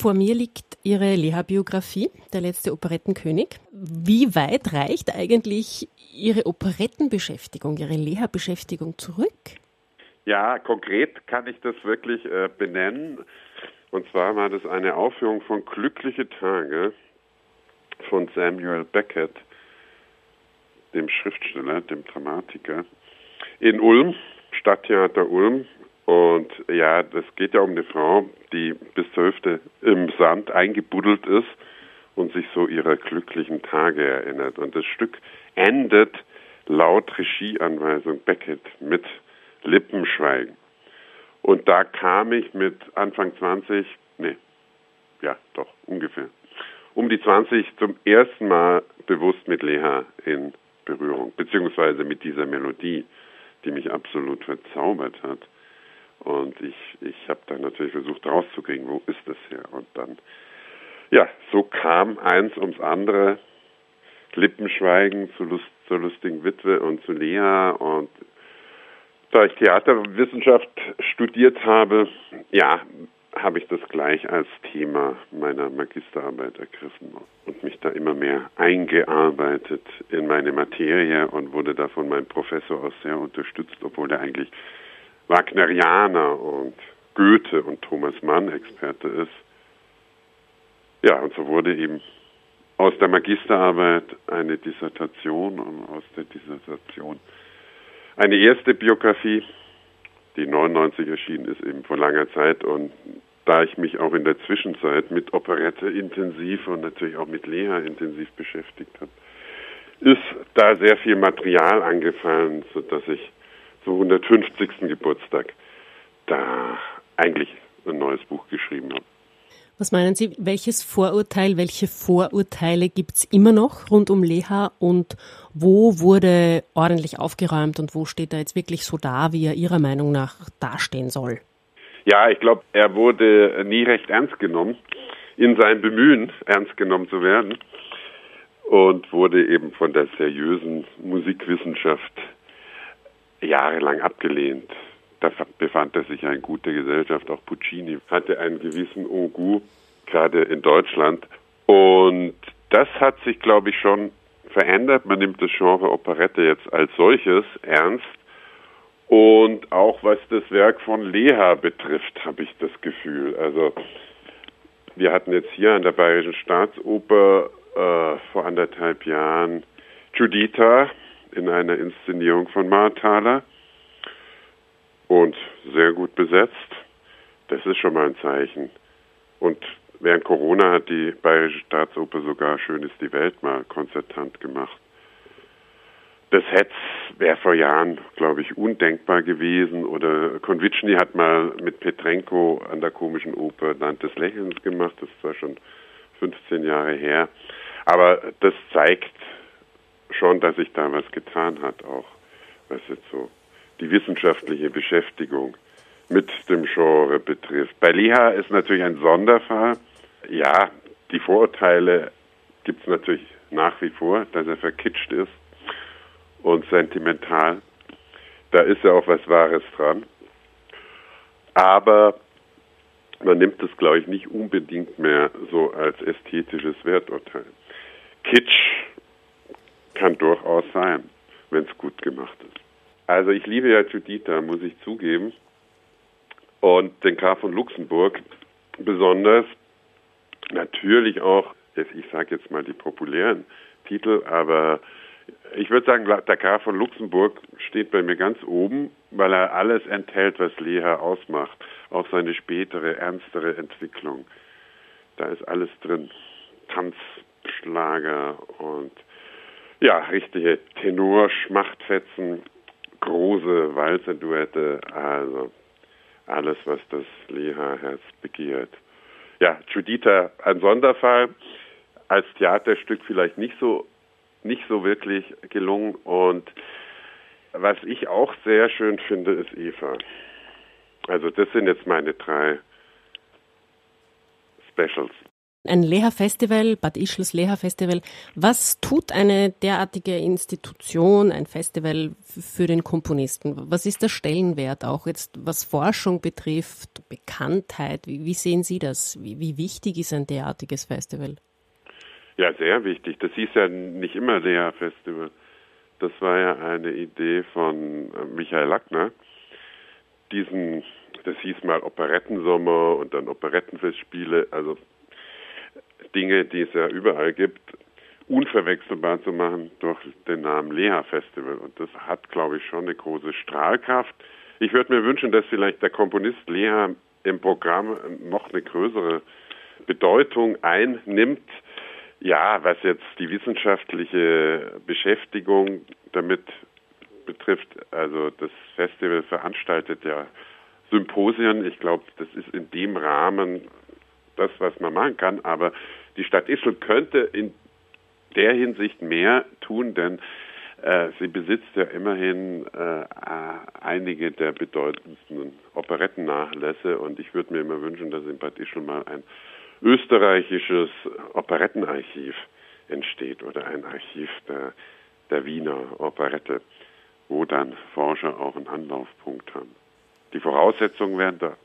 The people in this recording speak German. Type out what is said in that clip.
Vor mir liegt Ihre Leha-Biografie, Der letzte Operettenkönig. Wie weit reicht eigentlich Ihre Operettenbeschäftigung, Ihre Leha-Beschäftigung zurück? Ja, konkret kann ich das wirklich äh, benennen. Und zwar war das eine Aufführung von Glückliche Tage von Samuel Beckett, dem Schriftsteller, dem Dramatiker, in Ulm, Stadttheater Ulm. Und ja, das geht ja um eine Frau, die bis zur Hüfte im Sand eingebuddelt ist und sich so ihrer glücklichen Tage erinnert. Und das Stück endet laut Regieanweisung Beckett mit Lippenschweigen. Und da kam ich mit Anfang 20, nee, ja, doch, ungefähr, um die 20 zum ersten Mal bewusst mit Leha in Berührung, beziehungsweise mit dieser Melodie, die mich absolut verzaubert hat. Und ich, ich habe dann natürlich versucht rauszukriegen, wo ist das her? Und dann, ja, so kam eins ums andere. Lippenschweigen zu Lust, zur lustigen Witwe und zu Lea und da ich Theaterwissenschaft studiert habe, ja, habe ich das gleich als Thema meiner Magisterarbeit ergriffen und mich da immer mehr eingearbeitet in meine Materie und wurde da von meinem Professor aus sehr unterstützt, obwohl er eigentlich Wagnerianer und Goethe und Thomas Mann Experte ist. Ja, und so wurde eben aus der Magisterarbeit eine Dissertation und aus der Dissertation eine erste Biografie, die 99 erschienen ist, eben vor langer Zeit. Und da ich mich auch in der Zwischenzeit mit Operette intensiv und natürlich auch mit Lea intensiv beschäftigt habe, ist da sehr viel Material angefallen, sodass ich zum 150. Geburtstag da eigentlich ein neues Buch geschrieben habe. Was meinen Sie, welches Vorurteil, welche Vorurteile gibt es immer noch rund um Leha und wo wurde ordentlich aufgeräumt und wo steht er jetzt wirklich so da, wie er Ihrer Meinung nach dastehen soll? Ja, ich glaube, er wurde nie recht ernst genommen, in seinem Bemühen ernst genommen zu werden und wurde eben von der seriösen Musikwissenschaft jahrelang abgelehnt da befand er sich ja in guter Gesellschaft. Auch Puccini hatte einen gewissen Ogu, gerade in Deutschland. Und das hat sich, glaube ich, schon verändert. Man nimmt das Genre Operette jetzt als solches ernst. Und auch was das Werk von Leha betrifft, habe ich das Gefühl. Also wir hatten jetzt hier an der Bayerischen Staatsoper äh, vor anderthalb Jahren Juditha in einer Inszenierung von Marthaler und sehr gut besetzt. Das ist schon mal ein Zeichen. Und während Corona hat die Bayerische Staatsoper sogar Schön ist die Welt mal konzertant gemacht. Das wäre vor Jahren, glaube ich, undenkbar gewesen. Oder Konvitschny hat mal mit Petrenko an der komischen Oper Land des Lächelns gemacht. Das zwar schon 15 Jahre her. Aber das zeigt schon, dass sich da was getan hat, auch was jetzt so die wissenschaftliche Beschäftigung mit dem Genre betrifft. Bei Liha ist natürlich ein Sonderfall. Ja, die Vorurteile gibt es natürlich nach wie vor, dass er verkitscht ist und sentimental. Da ist ja auch was Wahres dran. Aber man nimmt es, glaube ich, nicht unbedingt mehr so als ästhetisches Werturteil. Kitsch kann durchaus sein, wenn es gut gemacht ist. Also ich liebe ja Juditha, muss ich zugeben. Und den Graf von Luxemburg besonders. Natürlich auch, ich sage jetzt mal die populären Titel, aber ich würde sagen, der Graf von Luxemburg steht bei mir ganz oben, weil er alles enthält, was Leha ausmacht. Auch seine spätere, ernstere Entwicklung. Da ist alles drin. Tanzschlager und ja, richtige Tenor-Schmachtfetzen große Walzer-Duette, also alles, was das Leha-Herz begehrt. Ja, Juditha ein Sonderfall, als Theaterstück vielleicht nicht so nicht so wirklich gelungen und was ich auch sehr schön finde, ist Eva. Also das sind jetzt meine drei Specials. Ein Lehrfestival, Bad Ischls Lehrfestival. Was tut eine derartige Institution, ein Festival für den Komponisten? Was ist der Stellenwert auch jetzt, was Forschung betrifft, Bekanntheit? Wie, wie sehen Sie das? Wie, wie wichtig ist ein derartiges Festival? Ja, sehr wichtig. Das hieß ja nicht immer Lehrfestival. Das war ja eine Idee von äh, Michael Lackner. Diesen, das hieß mal Operettensommer und dann Operettenfestspiele, also Dinge, die es ja überall gibt, unverwechselbar zu machen durch den Namen Leha Festival. Und das hat, glaube ich, schon eine große Strahlkraft. Ich würde mir wünschen, dass vielleicht der Komponist Leha im Programm noch eine größere Bedeutung einnimmt. Ja, was jetzt die wissenschaftliche Beschäftigung damit betrifft, also das Festival veranstaltet ja Symposien. Ich glaube, das ist in dem Rahmen das, was man machen kann. Aber die Stadt Ischl könnte in der Hinsicht mehr tun, denn äh, sie besitzt ja immerhin äh, einige der bedeutendsten Operettennachlässe und ich würde mir immer wünschen, dass in Bad Ischl mal ein österreichisches Operettenarchiv entsteht oder ein Archiv der, der Wiener Operette, wo dann Forscher auch einen Anlaufpunkt haben. Die Voraussetzungen wären da.